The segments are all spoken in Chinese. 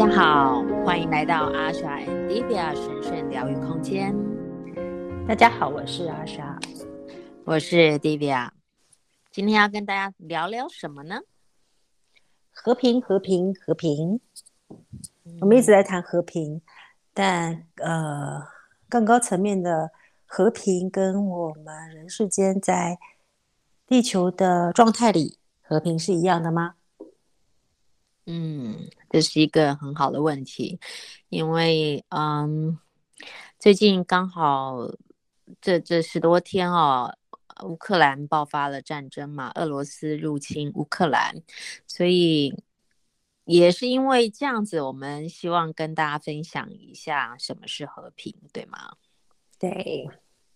大家好，欢迎来到阿莎 and Divya 神圣疗愈空间。大家好，我是阿莎，我是 Divya。今天要跟大家聊聊什么呢？和平，和平，和平。嗯、我们一直在谈和平，但呃，更高层面的和平跟我们人世间在地球的状态里和平是一样的吗？嗯，这是一个很好的问题，因为嗯，最近刚好这这十多天哦，乌克兰爆发了战争嘛，俄罗斯入侵乌克兰，所以也是因为这样子，我们希望跟大家分享一下什么是和平，对吗？对，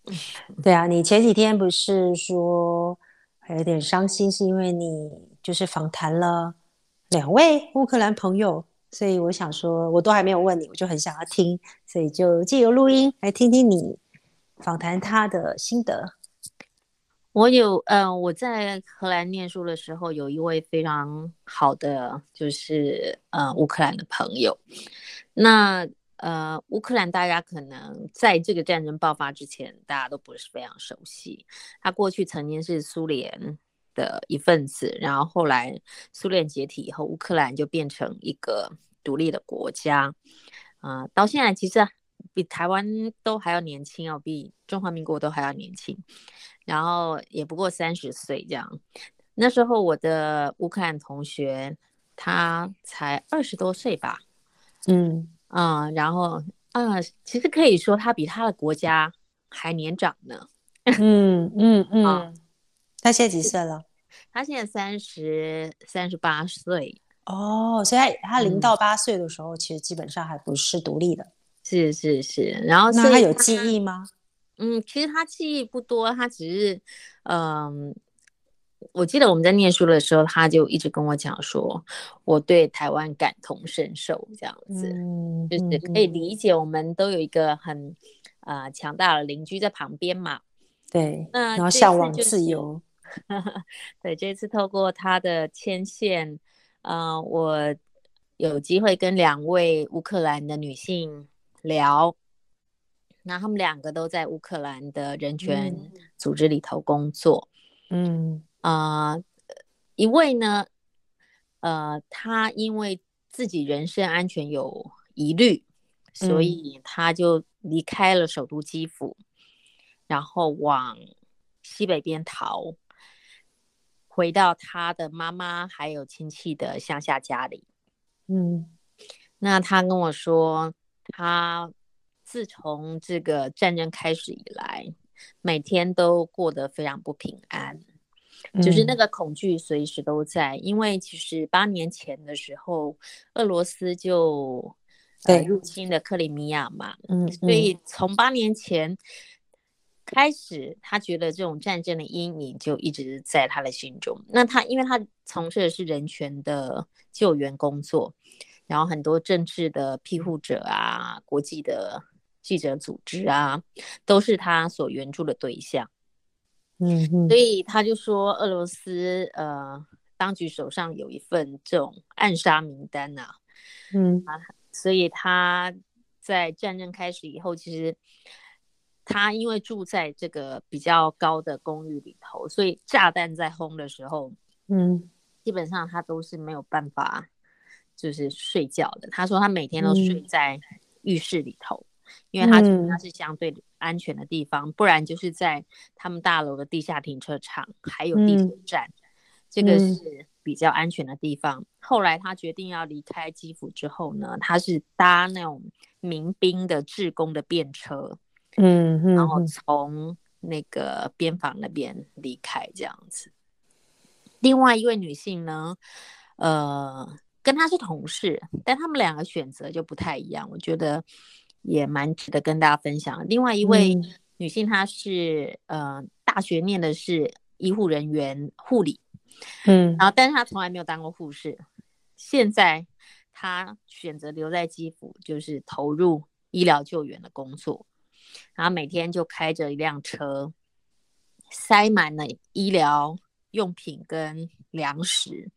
对啊，你前几天不是说还有点伤心，是因为你就是访谈了。两位乌克兰朋友，所以我想说，我都还没有问你，我就很想要听，所以就借由录音来听听你访谈他的心得。我有，嗯、我在荷兰念书的时候，有一位非常好的，就是呃乌克兰的朋友。那呃乌克兰大家可能在这个战争爆发之前，大家都不是非常熟悉。他过去曾经是苏联的一份子，然后后来苏联解体以后，乌克兰就变成一个独立的国家，啊、呃，到现在其实比台湾都还要年轻哦，比中华民国都还要年轻，然后也不过三十岁这样。那时候我的乌克兰同学他才二十多岁吧，嗯啊、呃，然后啊、呃，其实可以说他比他的国家还年长呢，嗯嗯嗯。嗯他现在几岁了？他现在三十三十八岁哦，所以他他零到八岁的时候，其实基本上还不是独立的。是是是，然后那他有记忆吗？嗯，其实他记忆不多，他只是嗯，我记得我们在念书的时候，他就一直跟我讲说，我对台湾感同身受，这样子，嗯，就是可以理解，我们都有一个很呃强大的邻居在旁边嘛。对，那然后向往自由。对，这次透过他的牵线，呃，我有机会跟两位乌克兰的女性聊，那他们两个都在乌克兰的人权组织里头工作，嗯。啊、呃，一位呢，呃，他因为自己人身安全有疑虑，所以他就离开了首都基辅，然后往西北边逃。回到他的妈妈还有亲戚的乡下家里，嗯，那他跟我说，他自从这个战争开始以来，每天都过得非常不平安，嗯，就是那个恐惧随时都在。因为其实八年前的时候，俄罗斯就呃入侵了克里米亚嘛，嗯，所以从八年前。开始，他觉得这种战争的阴影就一直在他的心中。那他，因为他从事的是人权的救援工作，然后很多政治的庇护者啊、国际的记者组织啊，都是他所援助的对象。嗯嗯，所以他就说，俄罗斯呃当局手上有一份这种暗杀名单啊。嗯啊，所以他在战争开始以后，其实。他因为住在这个比较高的公寓里头，所以炸弹在轰的时候，嗯，基本上他都是没有办法，就是睡觉的。他说他每天都睡在浴室里头，嗯、因为他觉得那是相对安全的地方，嗯、不然就是在他们大楼的地下停车场，还有地铁站，嗯、这个是比较安全的地方。嗯、后来他决定要离开基辅之后呢，他是搭那种民兵的志工的便车。嗯，嗯，然后从那个边防那边离开这样子。另外一位女性呢，呃，跟她是同事，但他们两个选择就不太一样，我觉得也蛮值得跟大家分享。另外一位女性，她是、嗯、呃大学念的是医护人员护理，嗯，然后但是她从来没有当过护士，现在她选择留在基辅，就是投入医疗救援的工作。然后每天就开着一辆车，塞满了医疗用品跟粮食，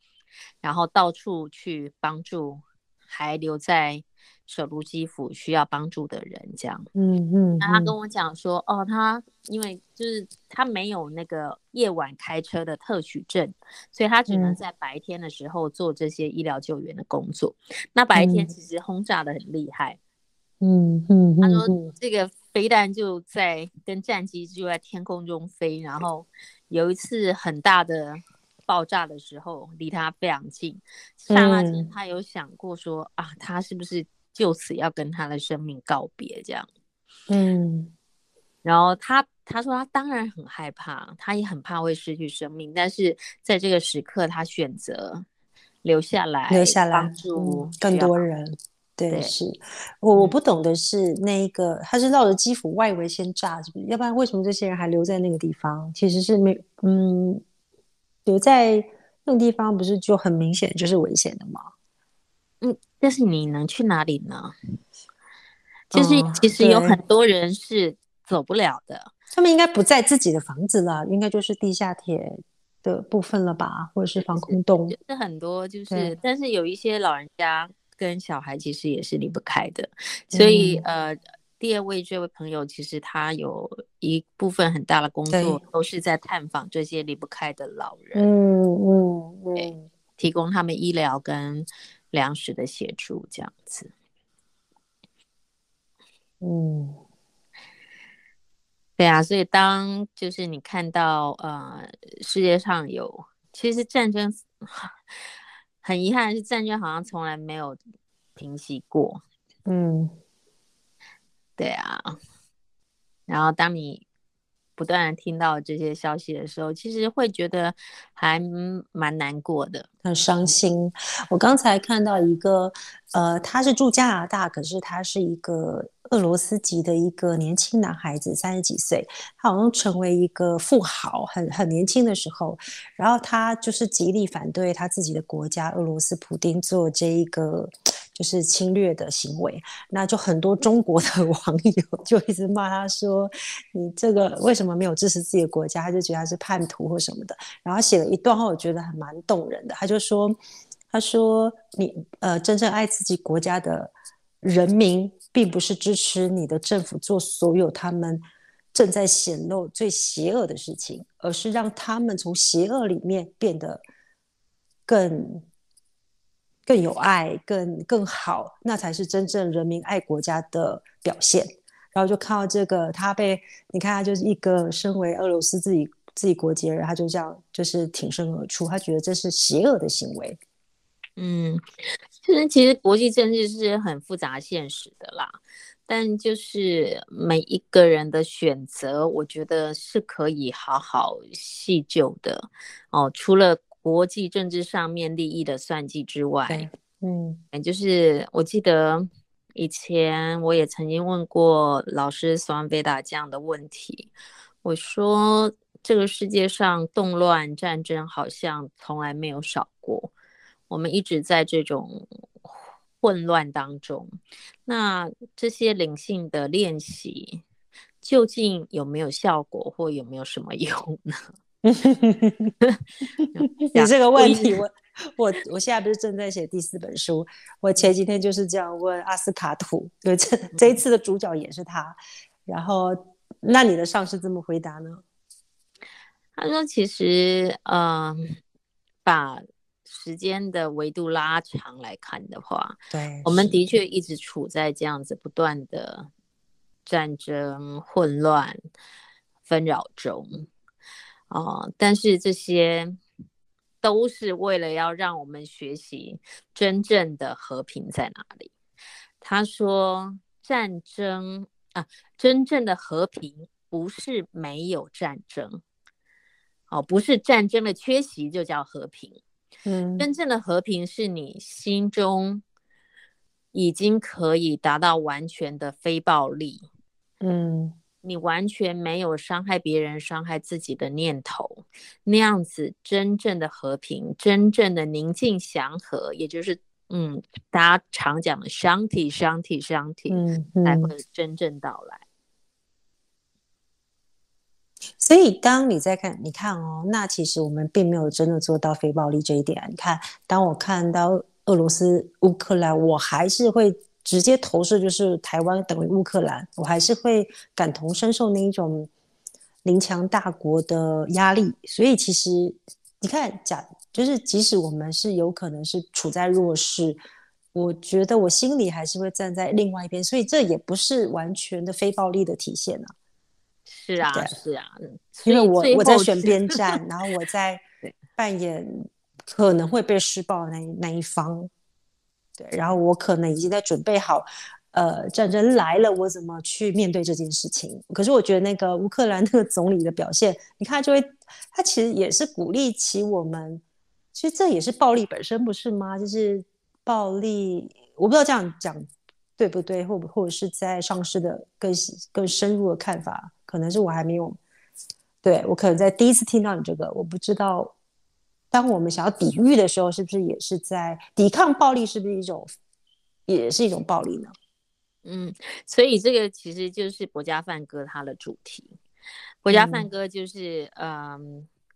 然后到处去帮助还留在首都基辅需要帮助的人，这样。嗯嗯。那他跟我讲说，哦，他因为就是他没有那个夜晚开车的特许证，所以他只能在白天的时候做这些医疗救援的工作。嗯、那白天其实轰炸的很厉害。嗯嗯，嗯。他说这个飞弹就在跟战机就在天空中飞，然后有一次很大的。爆炸的时候离他非常近，刹那间他有想过说、嗯、啊，他是不是就此要跟他的生命告别这样？嗯，然后他他说他当然很害怕，他也很怕会失去生命，但是在这个时刻他选择留下来，留下来帮助更多人。对，对是我我不懂的是那一个他是绕着基辅外围先炸，是不是？要不然为什么这些人还留在那个地方？其实是没嗯。留在那个地方不是就很明显就是危险的吗？嗯，但是你能去哪里呢？就是其实有很多人是走不了的。哦、他们应该不在自己的房子了，应该就是地下铁的部分了吧，或者是防空洞。是很多，就是但是有一些老人家跟小孩其实也是离不开的，所以、嗯、呃。第二位这位朋友，其实他有一部分很大的工作，都是在探访这些离不开的老人，嗯嗯嗯，提供他们医疗跟粮食的协助，这样子。嗯，对啊，所以当就是你看到呃世界上有，其实战争很遗憾是战争好像从来没有平息过，嗯。对啊，然后当你不断的听到这些消息的时候，其实会觉得还蛮难过的，很伤心。我刚才看到一个，呃，他是住加拿大，可是他是一个俄罗斯籍的一个年轻男孩子，三十几岁，他好像成为一个富豪，很很年轻的时候，然后他就是极力反对他自己的国家俄罗斯普丁做这一个。就是侵略的行为，那就很多中国的 网友就一直骂他说：“你这个为什么没有支持自己的国家？”他就觉得他是叛徒或什么的。然后写了一段话，我觉得还蛮动人的。他就说：“他说你呃，真正爱自己国家的人民，并不是支持你的政府做所有他们正在显露最邪恶的事情，而是让他们从邪恶里面变得更。”更有爱，更更好，那才是真正人民爱国家的表现。然后就看到这个，他被你看，他就是一个身为俄罗斯自己自己国籍人，他就这样就是挺身而出，他觉得这是邪恶的行为。嗯，就是其实国际政治是很复杂现实的啦，但就是每一个人的选择，我觉得是可以好好细究的哦。除了国际政治上面利益的算计之外，嗯，就是我记得以前我也曾经问过老师索安贝达这样的问题，我说这个世界上动乱战争好像从来没有少过，我们一直在这种混乱当中，那这些灵性的练习究竟有没有效果，或有没有什么用呢？你这个问题我，我我我现在不是正在写第四本书，我前几天就是这样问阿斯卡图，对，这这一次的主角也是他。然后，那你的上司怎么回答呢？他说：“其实，嗯、呃，把时间的维度拉长来看的话，对，我们的确一直处在这样子不断的战争、混乱、纷扰中。”哦，但是这些都是为了要让我们学习真正的和平在哪里。他说，战争啊，真正的和平不是没有战争，哦，不是战争的缺席就叫和平。嗯，真正的和平是你心中已经可以达到完全的非暴力。嗯。你完全没有伤害别人、伤害自己的念头，那样子真正的和平、真正的宁静祥和，也就是嗯，大家常讲的 Shanti、Shanti、Shanti，才会真正到来。所以，当你在看，你看哦，那其实我们并没有真的做到非暴力这一点。你看，当我看到俄罗斯、乌克兰，我还是会直接投射，就是台湾等于乌克兰，我还是会感同身受那一种邻强大国的压力。所以其实你看，假就是即使我们是有可能是处在弱势，我觉得我心里还是会站在另外一边。所以这也不是完全的非暴力的体现啊。是啊，是啊，因为我我在选边 站，然后我在 扮演可能会被施暴的那那一方，对，然后我可能已经在准备好，呃，战争来了，我怎么去面对这件事情？可是我觉得那个乌克兰那个总理的表现，你看就会，他其实也是鼓励起我们，其实这也是暴力本身，不是吗？就是暴力，我不知道这样讲对不对，或或者是在上市的更更深入的看法。可能是我还没有，对，我可能在第一次听到你这个，我不知道，当我们想要抵御的时候，是不是也是在抵抗暴力？是不是一种，也是一种暴力呢？嗯，所以这个其实就是《国家梵歌》它的主题，《国家梵歌》就是嗯、呃，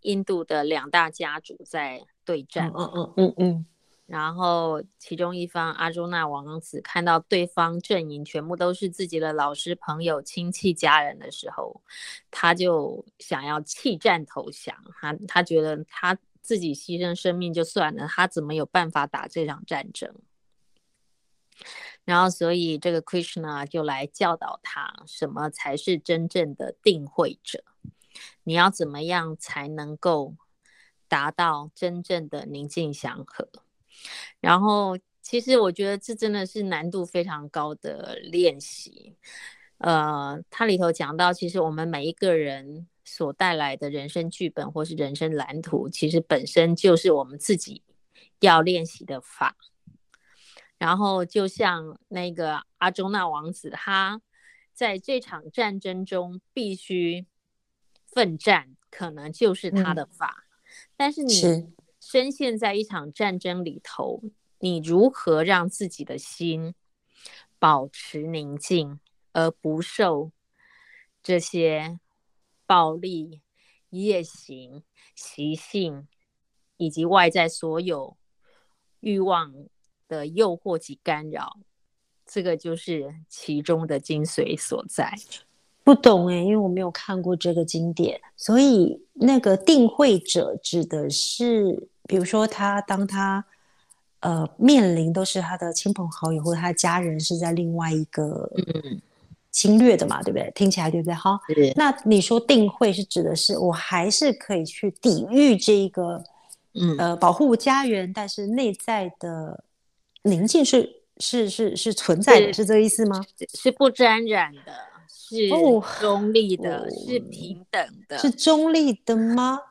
印度的两大家族在对战，嗯嗯嗯嗯。嗯然后，其中一方阿朱那王子看到对方阵营全部都是自己的老师、朋友、亲戚、家人的时候，他就想要弃战投降。他他觉得他自己牺牲生命就算了，他怎么有办法打这场战争？然后，所以这个 Krishna 就来教导他，什么才是真正的定慧者？你要怎么样才能够达到真正的宁静祥和？然后，其实我觉得这真的是难度非常高的练习。呃，它里头讲到，其实我们每一个人所带来的人生剧本或是人生蓝图，其实本身就是我们自己要练习的法。然后，就像那个阿中那王子，他在这场战争中必须奋战，可能就是他的法。嗯、但是你。深陷在一场战争里头，你如何让自己的心保持宁静，而不受这些暴力、夜行、习性以及外在所有欲望的诱惑及干扰？这个就是其中的精髓所在。不懂哎，因为我没有看过这个经典，所以那个定慧者指的是。比如说，他当他呃面临都是他的亲朋好友或者他的家人是在另外一个侵略的嘛，嗯、对不对？听起来对不对？好，是那你说定会是指的是我还是可以去抵御这一个，嗯呃保护家园，但是内在的宁静是是是是存在的，是，是这个意思吗？是不沾染的，是中立的，哦、是平等的，是中立的吗？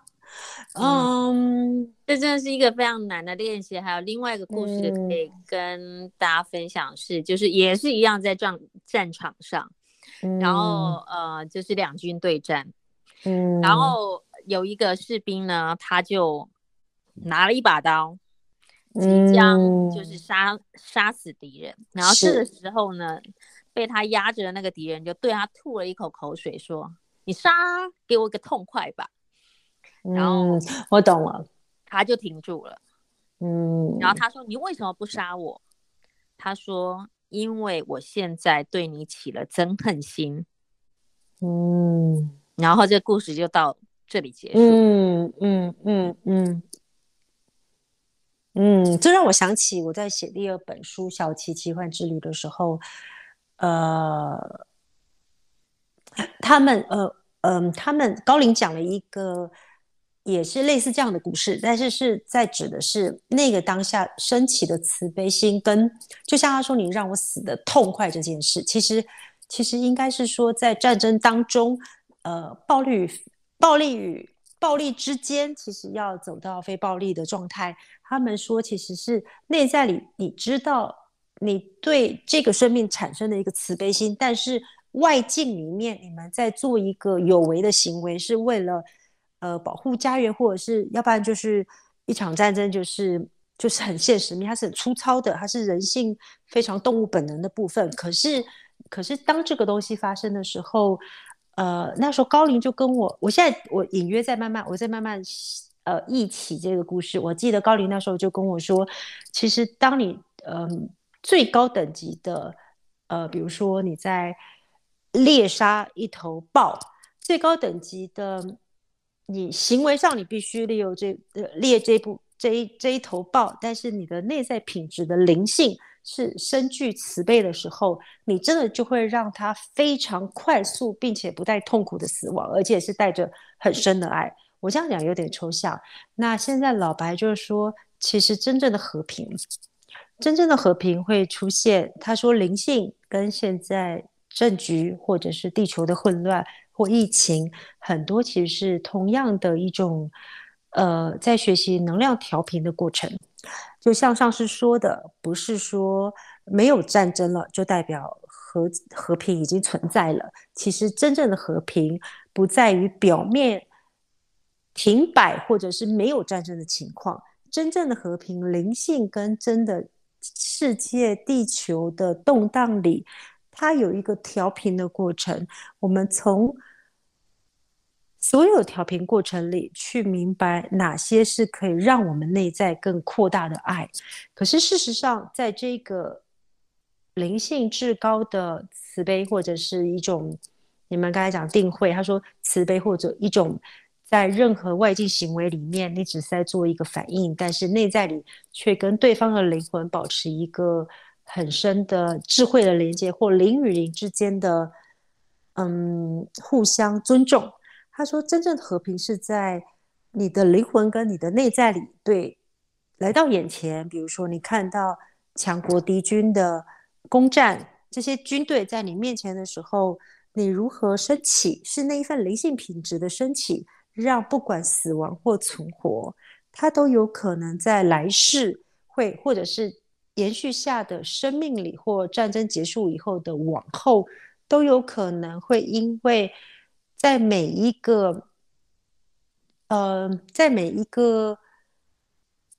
嗯，这真的是一个非常难的练习。还有另外一个故事可以。跟大家分享是，嗯、就是也是一样在战战场上，嗯、然后呃就是两军对战，嗯，然后有一个士兵呢，他就拿了一把刀，即将就是杀、嗯、杀死敌人，然后这个时候呢，被他压着的那个敌人就对他吐了一口口水，说：“你杀，给我一个痛快吧。”然后、嗯、我懂了，他就停住了。嗯，然后他说：“你为什么不杀我？”他说：“因为我现在对你起了憎恨心。”嗯，然后这个故事就到这里结束。嗯嗯嗯嗯嗯，这让我想起我在写第二本书《小琪奇幻之旅》的时候，呃，他们呃嗯、呃，他们高林讲了一个。也是类似这样的故事，但是是在指的是那个当下升起的慈悲心，跟就像他说“你让我死的痛快”这件事，其实其实应该是说在战争当中，呃，暴力与暴力与暴力之间，其实要走到非暴力的状态。他们说，其实是内在里你知道你对这个生命产生的一个慈悲心，但是外境里面你们在做一个有为的行为，是为了。呃，保护家园，或者是要不然就是一场战争，就是就是很现实，它是很粗糙的，它是人性非常动物本能的部分。可是，可是当这个东西发生的时候，呃，那时候高林就跟我，我现在我隐约在慢慢，我在慢慢呃忆起这个故事。我记得高林那时候就跟我说，其实当你嗯、呃、最高等级的呃，比如说你在猎杀一头豹，最高等级的你行为上你必须利用这呃猎这部这一这一头豹，但是你的内在品质的灵性。是深具慈悲的时候，你真的就会让他非常快速，并且不带痛苦的死亡，而且是带着很深的爱。我这样讲有点抽象。那现在老白就是说，其实真正的和平，真正的和平会出现。他说，灵性跟现在政局或者是地球的混乱或疫情，很多其实是同样的一种，呃，在学习能量调频的过程。就像上师说的，不是说没有战争了就代表和和平已经存在了。其实真正的和平不在于表面停摆或者是没有战争的情况，真正的和平，灵性跟真的世界地球的动荡里，它有一个调频的过程。我们从所有调频过程里，去明白哪些是可以让我们内在更扩大的爱。可是事实上，在这个灵性至高的慈悲，或者是一种你们刚才讲定慧，他说慈悲或者一种在任何外境行为里面，你只是在做一个反应，但是内在里却跟对方的灵魂保持一个很深的智慧的连接，或灵与灵之间的嗯互相尊重。他说：“真正的和平是在你的灵魂跟你的内在里，对，来到眼前。比如说，你看到强国敌军的攻占，这些军队在你面前的时候，你如何升起？是那一份灵性品质的升起，让不管死亡或存活，它都有可能在来世会，或者是延续下的生命里，或战争结束以后的往后，都有可能会因为。”在每一个，呃，在每一个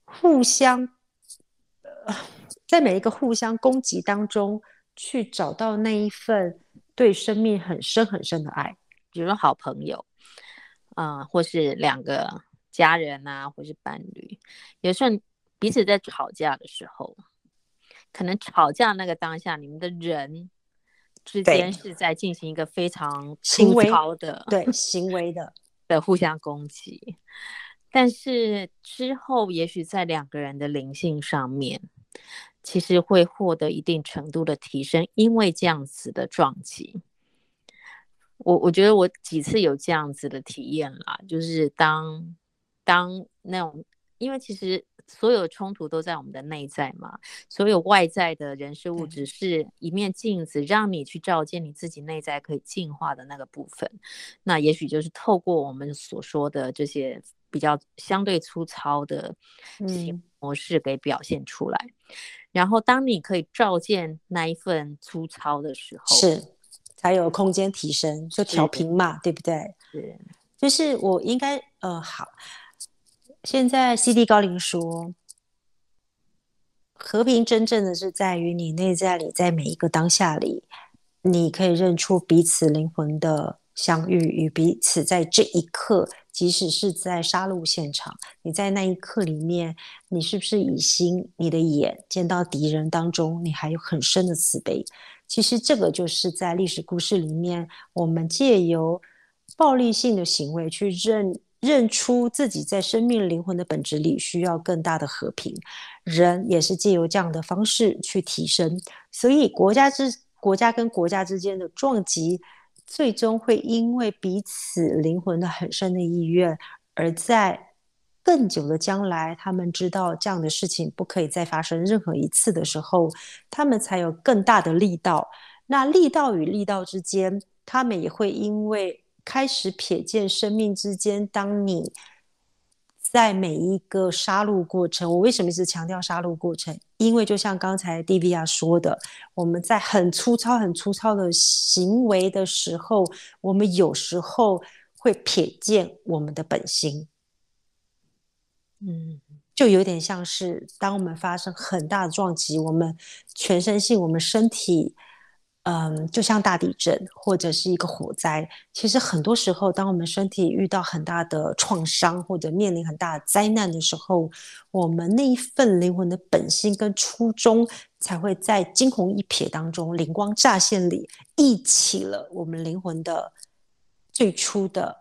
互相，在每一个互相攻击当中，去找到那一份对生命很深很深的爱，比如说好朋友，啊、呃，或是两个家人啊，或是伴侣，有时候彼此在吵架的时候，可能吵架那个当下，你们的人。之间是在进行一个非常粗糙的对行为的 的互相攻击，但是之后也许在两个人的灵性上面，其实会获得一定程度的提升，因为这样子的撞击。我我觉得我几次有这样子的体验啦，就是当当那种，因为其实。所有冲突都在我们的内在嘛，所有外在的人事物只是一面镜子，让你去照见你自己内在可以进化的那个部分。那也许就是透过我们所说的这些比较相对粗糙的模式给表现出来。嗯、然后，当你可以照见那一份粗糙的时候，是才有空间提升，就调频嘛，对不对？是，就是我应该呃好。现在 CD 高灵说，和平真正的是在于你内在里，在每一个当下里，你可以认出彼此灵魂的相遇与彼此在这一刻，即使是在杀戮现场，你在那一刻里面，你是不是以心，你的眼见到敌人当中，你还有很深的慈悲？其实这个就是在历史故事里面，我们借由暴力性的行为去认。认出自己在生命灵魂的本质里需要更大的和平，人也是借由这样的方式去提升。所以国家之国家跟国家之间的撞击，最终会因为彼此灵魂的很深的意愿，而在更久的将来，他们知道这样的事情不可以再发生任何一次的时候，他们才有更大的力道。那力道与力道之间，他们也会因为。开始瞥见生命之间，当你在每一个杀戮过程，我为什么一直强调杀戮过程？因为就像刚才 Divya 说的，我们在很粗糙、很粗糙的行为的时候，我们有时候会瞥见我们的本心。嗯，就有点像是当我们发生很大的撞击，我们全身性，我们身体。嗯，就像大地震或者是一个火灾，其实很多时候，当我们身体遇到很大的创伤或者面临很大的灾难的时候，我们那一份灵魂的本心跟初衷，才会在惊鸿一瞥当中灵光乍现里，忆起了我们灵魂的最初的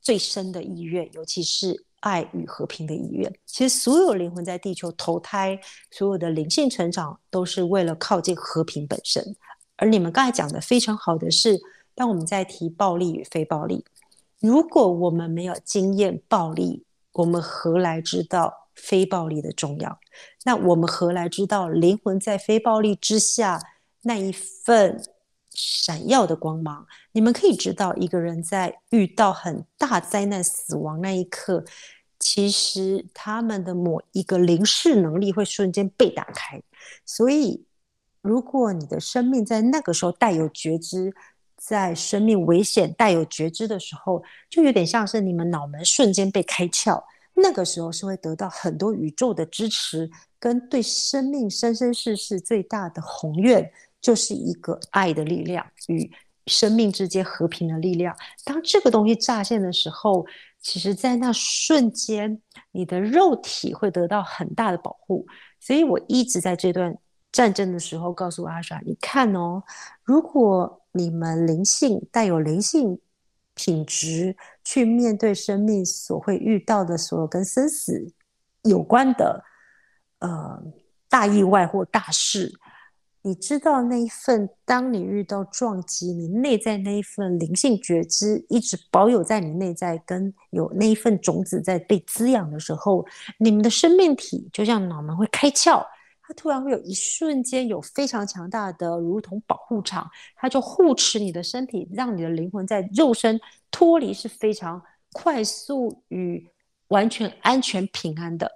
最深的意愿，尤其是。爱与和平的意愿，其实所有灵魂在地球投胎，所有的灵性成长，都是为了靠近和平本身。而你们刚才讲的非常好的是，当我们在提暴力与非暴力，如果我们没有经验暴力，我们何来知道非暴力的重要？那我们何来知道灵魂在非暴力之下那一份？闪耀的光芒，你们可以知道，一个人在遇到很大灾难、死亡那一刻，其实他们的某一个灵视能力会瞬间被打开。所以，如果你的生命在那个时候带有觉知，在生命危险带有觉知的时候，就有点像是你们脑门瞬间被开窍。那个时候是会得到很多宇宙的支持，跟对生命生生世世最大的宏愿。就是一个爱的力量与生命之间和平的力量。当这个东西乍现的时候，其实，在那瞬间，你的肉体会得到很大的保护。所以我一直在这段战争的时候告诉阿莎：“你看哦，如果你们灵性带有灵性品质去面对生命所会遇到的所有跟生死有关的呃大意外或大事。”你知道那一份，当你遇到撞击，你内在那一份灵性觉知一直保有在你内在，跟有那一份种子在被滋养的时候，你们的生命体就像脑门会开窍，突然会有一瞬间有非常强大的，如同保护场，它就护持你的身体，让你的灵魂在肉身脱离是非常快速与完全安全平安的。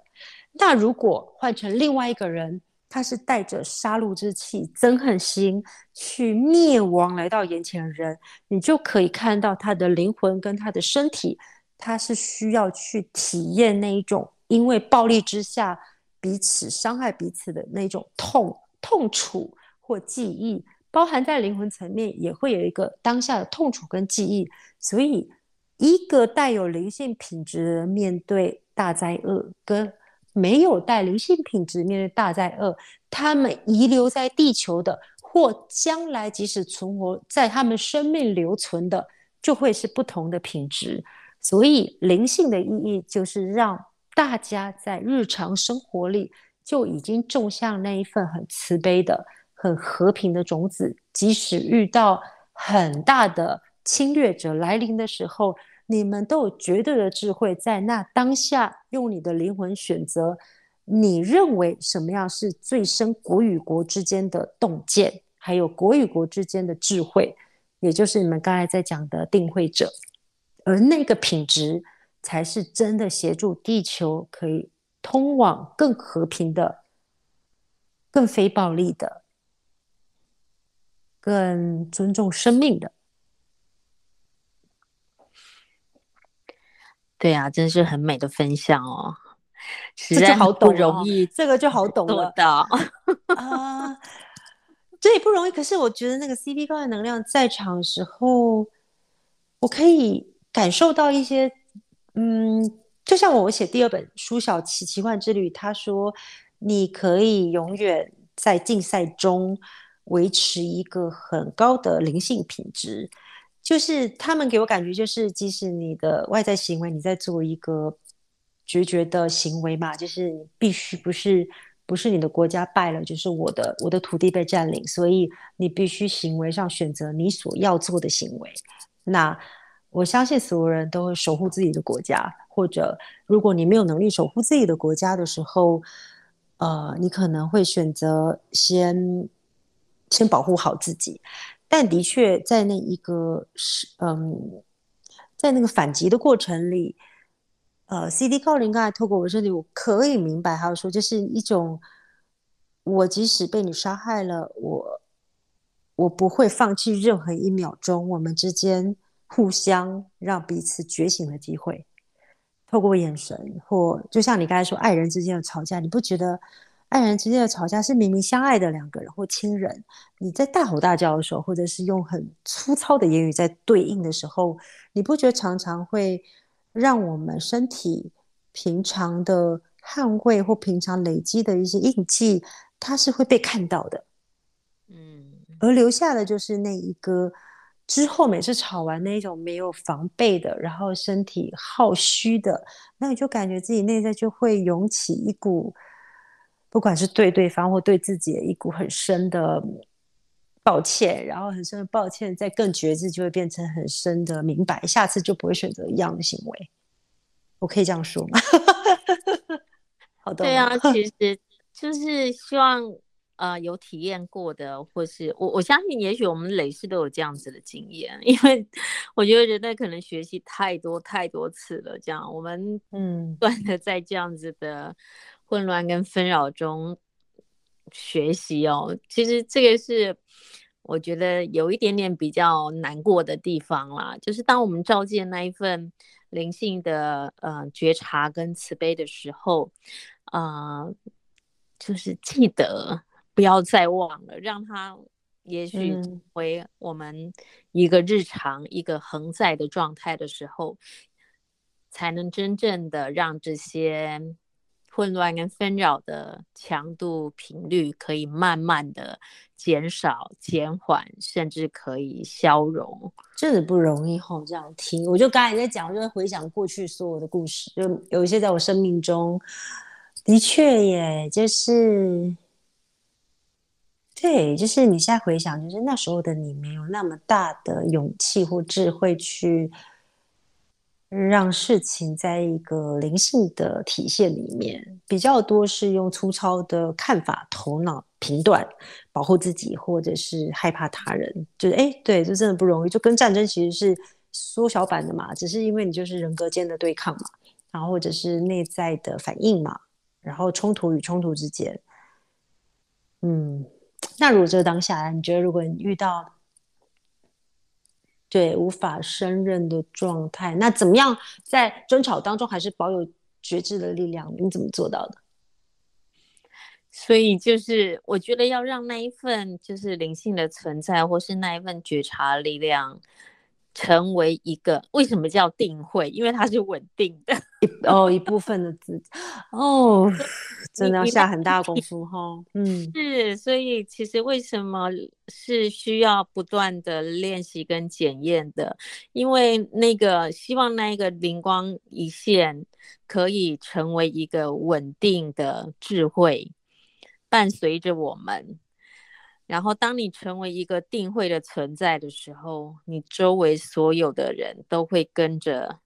那如果换成另外一个人，他是带着杀戮之气、憎恨心去灭亡来到眼前的人，你就可以看到他的灵魂跟他的身体，他是需要去体验那一种因为暴力之下彼此伤害彼此的那种痛、痛楚或记忆，包含在灵魂层面也会有一个当下的痛楚跟记忆。所以，一个带有灵性品质的人面对大灾厄跟。没有带灵性品质面对大灾厄，他们遗留在地球的，或将来即使存活在他们生命留存的，就会是不同的品质。所以灵性的意义就是让大家在日常生活里就已经种下那一份很慈悲的、很和平的种子，即使遇到很大的侵略者来临的时候。你们都有绝对的智慧，在那当下用你的灵魂选择，你认为什么样是最深国与国之间的洞见，还有国与国之间的智慧，也就是你们刚才在讲的定慧者，而那个品质才是真的协助地球可以通往更和平的、更非暴力的、更尊重生命的。对啊，真是很美的分享哦，实在好不容易，这个就好懂了啊，这也不容易。可是我觉得那个 CD 高的能量在场的时候，我可以感受到一些，嗯，就像我写第二本书《小奇奇幻之旅》，他说你可以永远在竞赛中维持一个很高的灵性品质。就是他们给我感觉，就是即使你的外在行为，你在做一个决绝的行为嘛，就是你必须不是不是你的国家败了，就是我的我的土地被占领，所以你必须行为上选择你所要做的行为。那我相信所有人都会守护自己的国家，或者如果你没有能力守护自己的国家的时候，呃，你可能会选择先先保护好自己。但的确，在那一个是嗯，在那个反击的过程里，呃，CD 高灵刚才透过我这里，我可以明白他说，这是一种，我即使被你杀害了，我我不会放弃任何一秒钟，我们之间互相让彼此觉醒的机会，透过眼神，或就像你刚才说，爱人之间的吵架，你不觉得爱人之间的吵架是明明相爱的两个人或亲人，你在大吼大叫的时候，或者是用很粗糙的言语在对应的时候，你不觉得常常会让我们身体平常的捍卫或平常累积的一些印记，它是会被看到的，嗯，而留下的就是那一个之后每次吵完那一种没有防备的，然后身体耗虚的，那你就感觉自己内在就会涌起一股。不管是对对方或对自己的一股很深的抱歉，然后很深的抱歉，再更觉知，就会变成很深的明白，下次就不会选择一样的行为。我可以这样说吗？好的。对啊，其实就是希望呃有体验过的，或是我我相信，也许我们累世都有这样子的经验，因为我觉得人类可能学习太多太多次了，这样我们嗯，不断的在这样子的。混乱跟纷扰中学习哦，其实这个是我觉得有一点点比较难过的地方啦。就是当我们照见那一份灵性的呃觉察跟慈悲的时候，啊、呃，就是记得不要再忘了，让它也许为我们一个日常、嗯、一个恒在的状态的时候，才能真正的让这些。混乱跟纷扰的强度频率可以慢慢的减少、减缓，甚至可以消融，真的不容易吼。这样听，我就刚才在讲，就会回想过去所有的故事，就有一些在我生命中的确耶，就是对，就是你现在回想，就是那时候的你没有那么大的勇气或智慧去。让事情在一个灵性的体现里面，比较多是用粗糙的看法、头脑评断，保护自己，或者是害怕他人。就是哎，对，就真的不容易。就跟战争其实是缩小版的嘛，只是因为你就是人格间的对抗嘛，然后或者是内在的反应嘛，然后冲突与冲突之间。嗯，那如果这个当下，你觉得如果你遇到？对，无法胜任的状态，那怎么样在争吵当中还是保有觉知的力量？你怎么做到的？所以就是我觉得要让那一份就是灵性的存在，或是那一份觉察力量。成为一个，为什么叫定慧？因为它是稳定的哦，一部分的自己哦，真的要下很大功夫哈。嗯，是，所以其实为什么是需要不断的练习跟检验的？因为那个希望那一个灵光一现，可以成为一个稳定的智慧，伴随着我们。然后，当你成为一个定慧的存在的时候，你周围所有的人都会跟着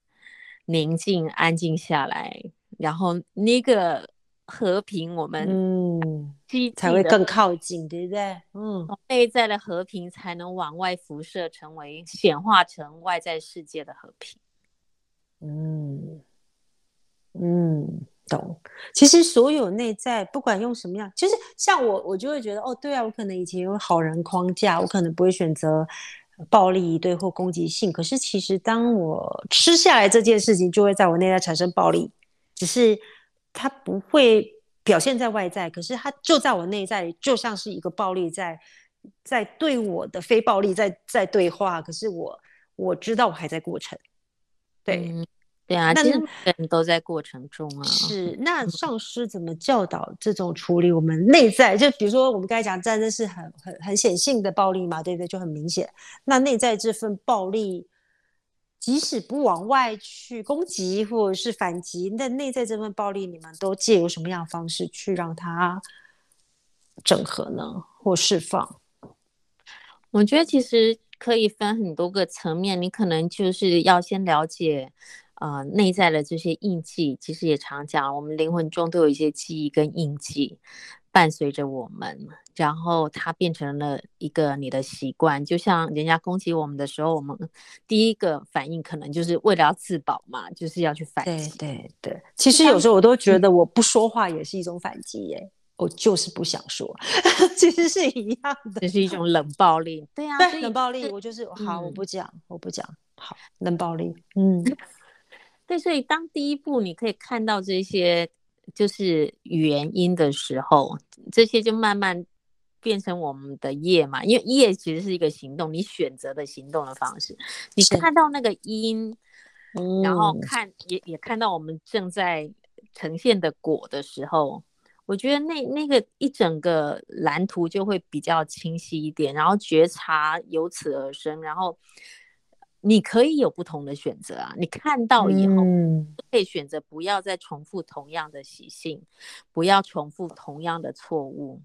宁静、安静下来。然后，那个和平，我们嗯，才会更靠近，对不对？嗯，内在的和平才能往外辐射，成为显化成外在世界的和平。嗯嗯。懂，其实所有内在不管用什么样，其实像我，我就会觉得哦，对啊，我可能以前有好人框架，我可能不会选择暴力对或攻击性。可是其实当我吃下来这件事情，就会在我内在产生暴力，只是它不会表现在外在，可是它就在我内在，就像是一个暴力在在对我的非暴力在在对话。可是我我知道我还在过程，对。对啊，那人都在过程中啊。是，那上师怎么教导这种处理我们内在？就比如说我们刚才讲战争是很很很显性的暴力嘛，对不对？就很明显。那内在这份暴力，即使不往外去攻击或者是反击，那内在这份暴力，你们都借由什么样的方式去让它整合呢？或释放？我觉得其实可以分很多个层面，你可能就是要先了解。呃，内在的这些印记，其实也常讲，我们灵魂中都有一些记忆跟印记伴随着我们，然后它变成了一个你的习惯。就像人家攻击我们的时候，我们第一个反应可能就是为了要自保嘛，就是要去反击。对对对，其实有时候我都觉得我不说话也是一种反击耶，我就是不想说，其实是一样的，这是一种冷暴力。对呀、啊，对，冷暴力，我就是好，我不讲，我不讲，好，冷暴力，嗯。对，所以当第一步，你可以看到这些就是原因的时候，这些就慢慢变成我们的业嘛。因为业其实是一个行动，你选择的行动的方式。你看到那个因，然后看也也看到我们正在呈现的果的时候，我觉得那那个一整个蓝图就会比较清晰一点，然后觉察由此而生，然后。你可以有不同的选择啊！你看到以后，可以选择不要再重复同样的习性，不要重复同样的错误，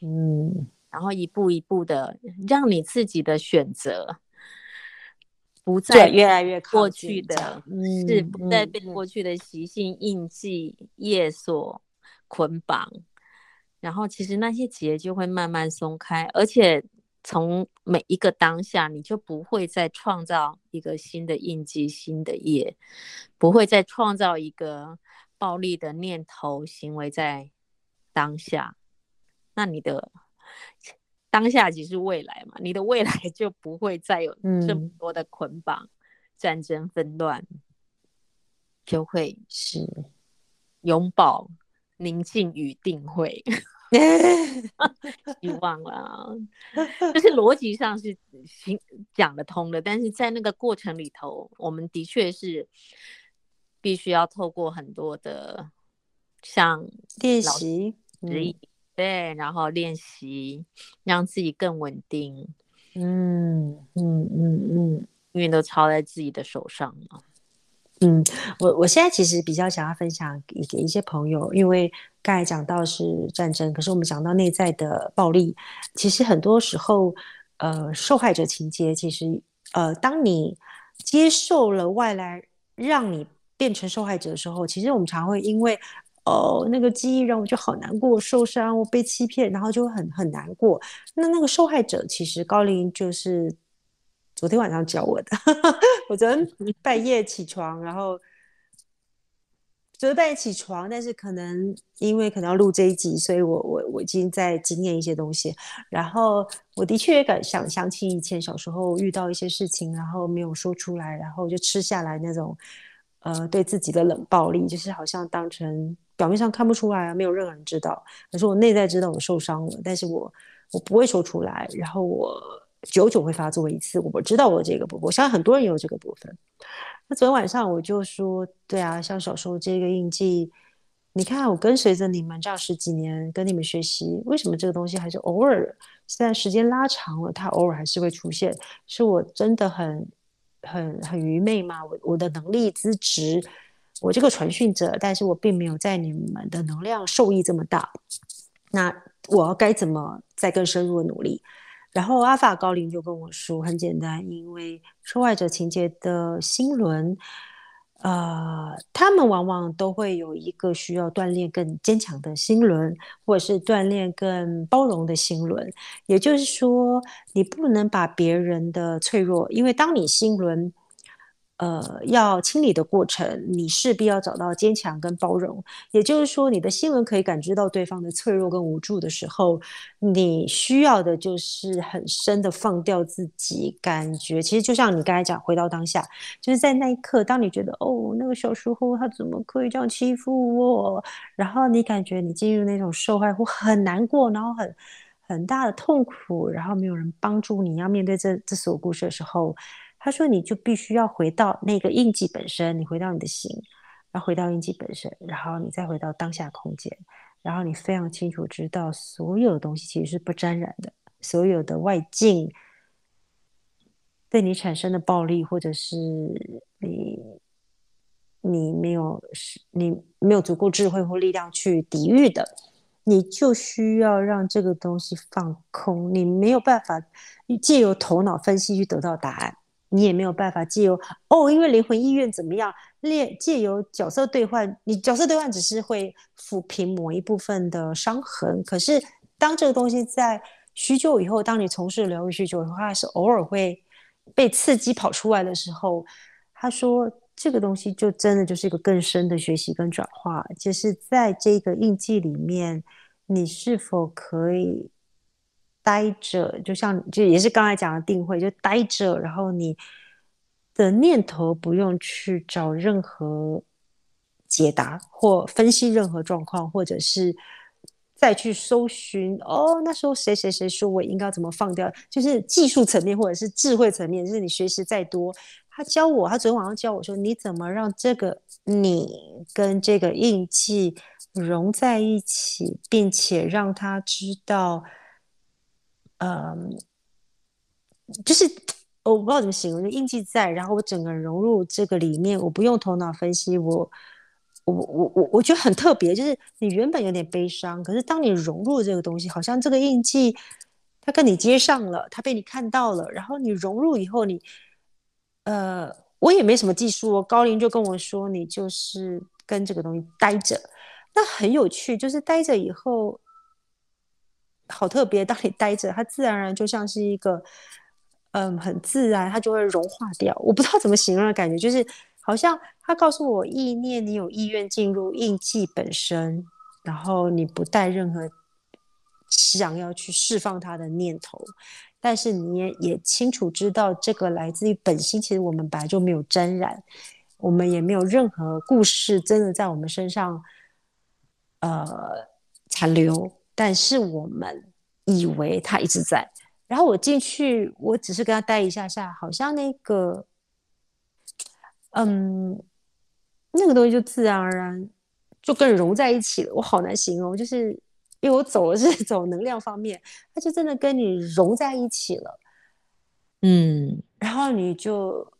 嗯，然后一步一步的让你自己的选择不再越来越过去的，是不再被过去的习性印记业所捆绑，然后其实那些结就会慢慢松开，而且。从每一个当下，你就不会再创造一个新的印记、新的业，不会再创造一个暴力的念头行为在当下。那你的当下即是未来嘛？你的未来就不会再有这么多的捆绑、嗯、战争、纷乱，就会是拥抱宁静与定慧。希望啦，就是逻辑上是行讲得通的，但是在那个过程里头，我们的确是必须要透过很多的像练习对，然后练习让自己更稳定。嗯嗯嗯嗯，因为都操在自己的手上嘛。嗯，我我现在其实比较想要分享给给一些朋友，因为刚才讲到是战争，可是我们讲到内在的暴力，其实很多时候，呃，受害者情节，其实呃，当你接受了外来让你变成受害者的时候，其实我们常会因为哦那个记忆让我就好难过、受伤，我被欺骗，然后就很很难过。那那个受害者其实高灵就是。昨天晚上教我的，我昨天半夜起床，然后昨天半夜起床，但是可能因为可能要录这一集，所以我我我已经在经验一些东西，然后我的确也敢想想起以前小时候遇到一些事情，然后没有说出来，然后就吃下来那种呃对自己的冷暴力，就是好像当成表面上看不出来啊，没有任何人知道，可是我内在知道我受伤了，但是我我不会说出来，然后我。久久会发作一次，我知道我这个部分，我相信很多人也有这个部分。那昨天晚上我就说，对啊，像小时候这个印记，你看我跟随着你们这样十几年，跟你们学习，为什么这个东西还是偶尔，现在时间拉长了，它偶尔还是会出现？是我真的很很很愚昧吗？我我的能力资质，我这个传讯者，但是我并没有在你们的能量受益这么大。那我要该怎么再更深入的努力？然后阿法高林就跟我说，很简单，因为受害者情节的心轮，呃，他们往往都会有一个需要锻炼更坚强的心轮，或者是锻炼更包容的心轮。也就是说，你不能把别人的脆弱，因为当你心轮。呃，要清理的过程，你势必要找到坚强跟包容。也就是说，你的心轮可以感知到对方的脆弱跟无助的时候，你需要的就是很深的放掉自己。感觉其实就像你刚才讲，回到当下，就是在那一刻，当你觉得哦，那个小时候他怎么可以这样欺负我？然后你感觉你进入那种受害或很难过，然后很很大的痛苦，然后没有人帮助你要面对这这所有故事的时候。他说：“你就必须要回到那个印记本身，你回到你的心，然后回到印记本身，然后你再回到当下空间，然后你非常清楚知道，所有东西其实是不沾染的，所有的外境对你产生的暴力，或者是你你没有是你没有足够智慧或力量去抵御的，你就需要让这个东西放空，你没有办法借由头脑分析去得到答案。”你也没有办法借由哦，因为灵魂意愿怎么样？借借由角色兑换，你角色兑换只是会抚平某一部分的伤痕。可是当这个东西在许久以后，当你从事疗愈许久的话，是偶尔会被刺激跑出来的时候，他说这个东西就真的就是一个更深的学习跟转化，就是在这个印记里面，你是否可以？待着，就像就也是刚才讲的定会，就待着，然后你的念头不用去找任何解答或分析任何状况，或者是再去搜寻哦，那时候谁谁谁说我应该怎么放掉，就是技术层面或者是智慧层面，就是你学习再多，他教我，他昨天晚上教我说，你怎么让这个你跟这个印记融在一起，并且让他知道，嗯，就是。我不知道怎么形容，就印记在，然后我整个人融入这个里面，我不用头脑分析，我我我我我觉得很特别，就是你原本有点悲伤，可是当你融入这个东西，好像这个印记它跟你接上了，它被你看到了，然后你融入以后，你呃，我也没什么技术哦，高林就跟我说，你就是跟这个东西待着，那很有趣，就是待着以后好特别，当你待着，它自然而然就像是一个。嗯，很自然，它就会融化掉。我不知道怎么形容的感觉，就是好像他告诉我意念，你有意愿进入印记本身，然后你不带任何想要去释放它的念头，但是你也也清楚知道，这个来自于本心。其实我们本来就没有沾染，我们也没有任何故事真的在我们身上呃残留，但是我们以为他一直在。然后我进去，我只是跟他待一下下，好像那个，嗯，那个东西就自然而然就跟融在一起了。我好难形容，就是因为我走的是走能量方面，他就真的跟你融在一起了。嗯，然后你就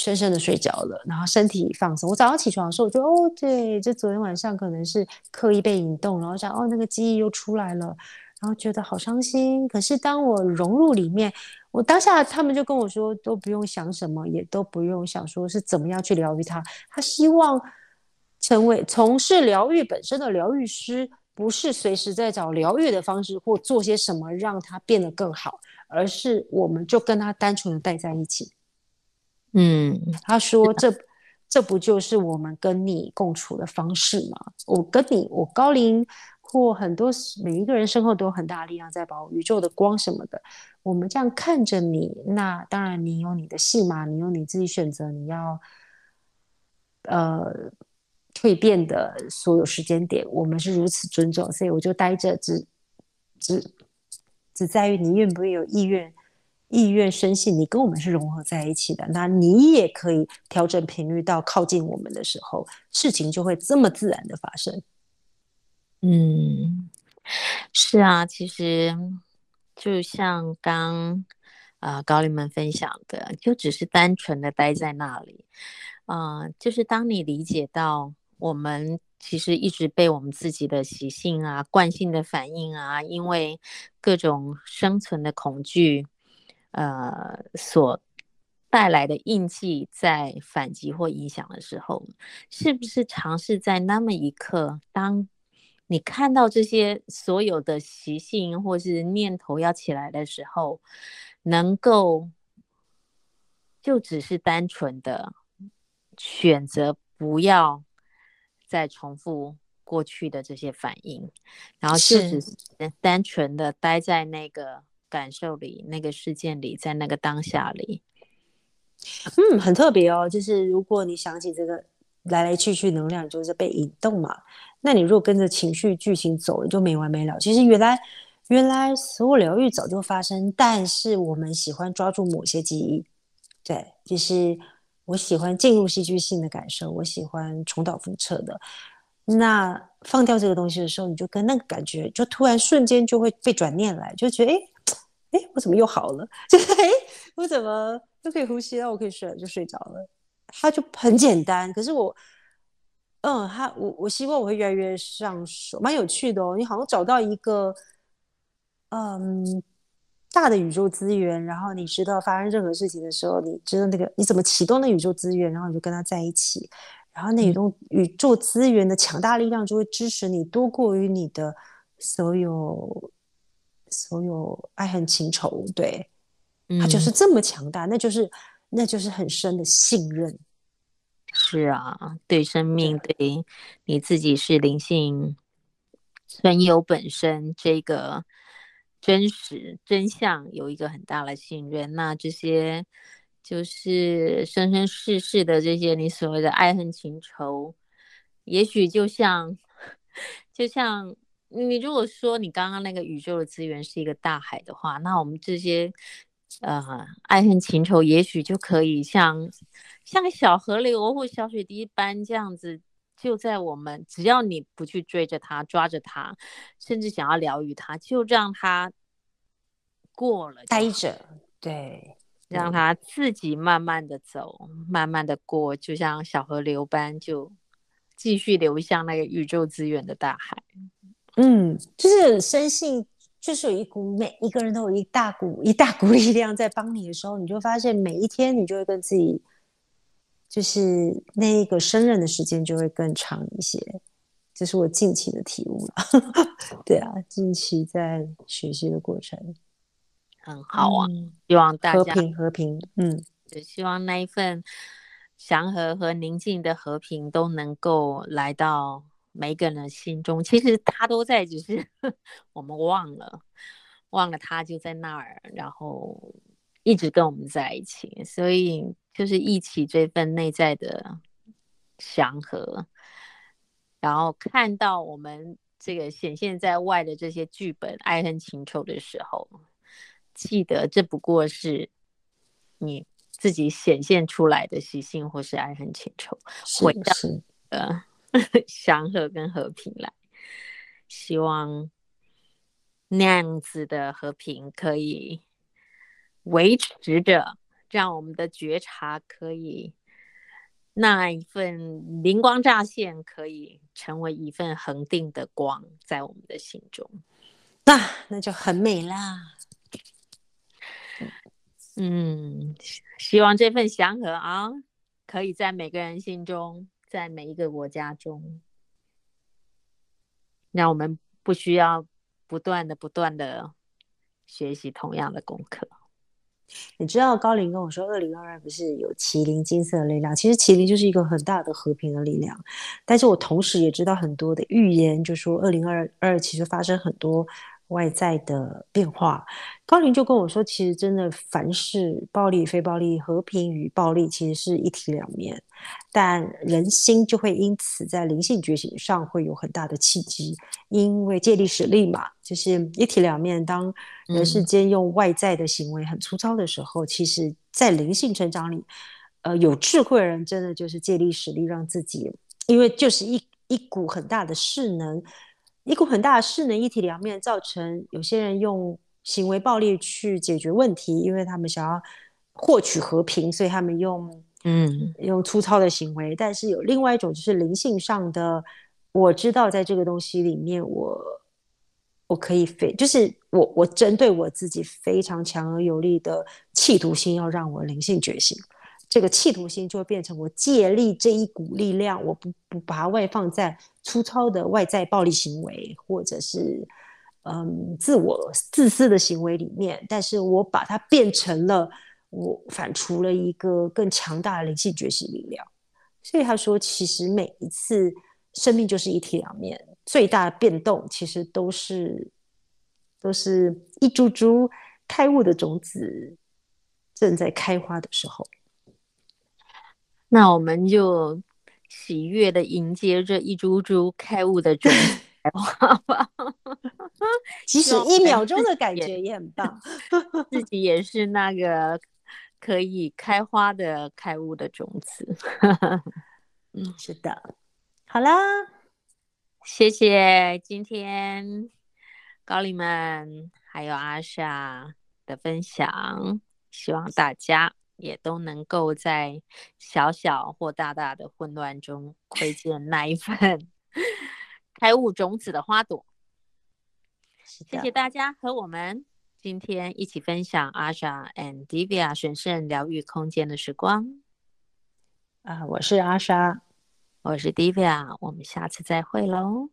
深深的睡着了，然后身体放松。我早上起床的时候，我就哦，对，就昨天晚上可能是刻意被引动，然后想哦，那个记忆又出来了。然后觉得好伤心，可是当我融入里面，我当下他们就跟我说，都不用想什么，也都不用想说是怎么样去疗愈他。他希望成为从事疗愈本身的疗愈师，不是随时在找疗愈的方式或做些什么让他变得更好，而是我们就跟他单纯的待在一起。嗯，他说这这不就是我们跟你共处的方式吗？我跟你，我高龄。或很多每一个人身后都有很大力量在保护，宇宙的光什么的。我们这样看着你，那当然你有你的戏码，你有你自己选择，你要呃蜕变的所有时间点，我们是如此尊重，所以我就待着，只只只在于你愿不愿意有意愿意愿深信你跟我们是融合在一起的，那你也可以调整频率到靠近我们的时候，事情就会这么自然的发生。嗯，是啊，其实就像刚啊、高灵们分享的，就只是单纯的待在那里，啊、呃，就是当你理解到我们其实一直被我们自己的习性啊、惯性的反应啊，因为各种生存的恐惧，呃，所带来的印记在反击或影响的时候，是不是尝试在那么一刻当。你看到这些所有的习性或是念头要起来的时候，能够就只是单纯的选择不要再重复过去的这些反应，然后就只是单纯的待在那个感受里、那个事件里，在那个当下里。嗯，很特别哦。就是如果你想起这个来来去去能量，就是被引动嘛。那你如果跟着情绪剧情走了，就没完没了。其实原来原来所有疗愈早就发生，但是我们喜欢抓住某些记忆。对，就是我喜欢进入戏剧性的感受，我喜欢重蹈覆辙的。那放掉这个东西的时候，你就跟那个感觉，就突然瞬间就会被转念来，就觉得哎哎，我怎么又好了？就是哎，我怎么又可以呼吸了？我可以睡了，就睡着了。它就很简单，可是我。嗯，他我我希望我会越来越上手，蛮有趣的哦。你好像找到一个嗯大的宇宙资源，然后你知道发生任何事情的时候，你知道那个你怎么启动那宇宙资源，然后你就跟他在一起，然后那宇宙宇宙资源的强大力量就会支持你，多过于你的所有所有爱恨情仇。对，他就是这么强大，那就是那就是很深的信任。是啊，对生命，对你自己是灵性存有本身这个真实真相有一个很大的信任。那这些就是生生世世的这些你所谓的爱恨情仇，也许就像，就像你如果说你刚刚那个宇宙的资源是一个大海的话，那我们这些呃爱恨情仇，也许就可以像像小河流或小水滴般这样子，就在我们只要你不去追着它、抓着它，甚至想要疗愈它，就让它过了，待着，对。让他自己慢慢的走，慢慢的过，就像小河流般，就继续流向那个宇宙资源的大海。嗯，就是深信，就是有一股每一个人都有一大股一大股力量在帮你的时候，你就发现每一天你就会跟自己，就是那一个生任的时间就会更长一些。这是我近期的体悟了。对啊，近期在学习的过程。很好啊，嗯、希望大家和平和平，嗯，也希望那一份祥和和宁静的和平都能够来到每个人的心中。其实他都在，只是 我们忘了，忘了他就在那儿，然后一直跟我们在一起。所以就是一起这份内在的祥和，然后看到我们这个显现在外的这些剧本爱恨情仇的时候。记得，这不过是你自己显现出来的习性，或是爱恨情仇，回到呃 祥和跟和平来。希望那样子的和平可以维持着，让我们的觉察可以那一份灵光乍现，可以成为一份恒定的光，在我们的心中。那、啊、那就很美啦。嗯，希望这份祥和啊，可以在每个人心中，在每一个国家中，让我们不需要不断的、不断的学习同样的功课。你知道高林跟我说，二零二二不是有麒麟金色的力量？其实麒麟就是一个很大的和平的力量。但是我同时也知道很多的预言，就说二零二二其实发生很多。外在的变化，高林就跟我说，其实真的凡事暴力非暴力，和平与暴力其实是一体两面，但人心就会因此在灵性觉醒上会有很大的契机，因为借力使力嘛，就是一体两面。当人世间用外在的行为很粗糙的时候，嗯、其实在灵性成长里，呃，有智慧的人真的就是借力使力，让自己，因为就是一一股很大的势能。一股很大的势能，一体两面，造成有些人用行为暴力去解决问题，因为他们想要获取和平，所以他们用嗯用粗糙的行为。但是有另外一种，就是灵性上的，我知道在这个东西里面我，我我可以非，就是我我针对我自己非常强而有力的企图心，要让我灵性觉醒。这个企图心就会变成我借力这一股力量，我不不把它外放在粗糙的外在暴力行为，或者是嗯自我自私的行为里面，但是我把它变成了我反刍了一个更强大的灵性觉醒力量。所以他说，其实每一次生命就是一体两面，最大的变动其实都是都是一株株开悟的种子正在开花的时候。那我们就喜悦的迎接这一株株开悟的种子 吧，即使一秒钟的感觉也很 棒，自己也是那个可以开花的开悟的种子。嗯，是的。好啦，谢谢今天高丽们还有阿莎的分享，希望大家。也都能够在小小或大大的混乱中窥见那一份开悟种子的花朵。谢谢大家和我们今天一起分享 Asha and Divya 神圣疗愈空间的时光。啊，我是阿莎，我是 Divya，我们下次再会喽。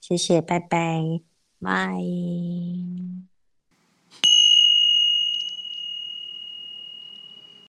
谢谢，拜拜，拜。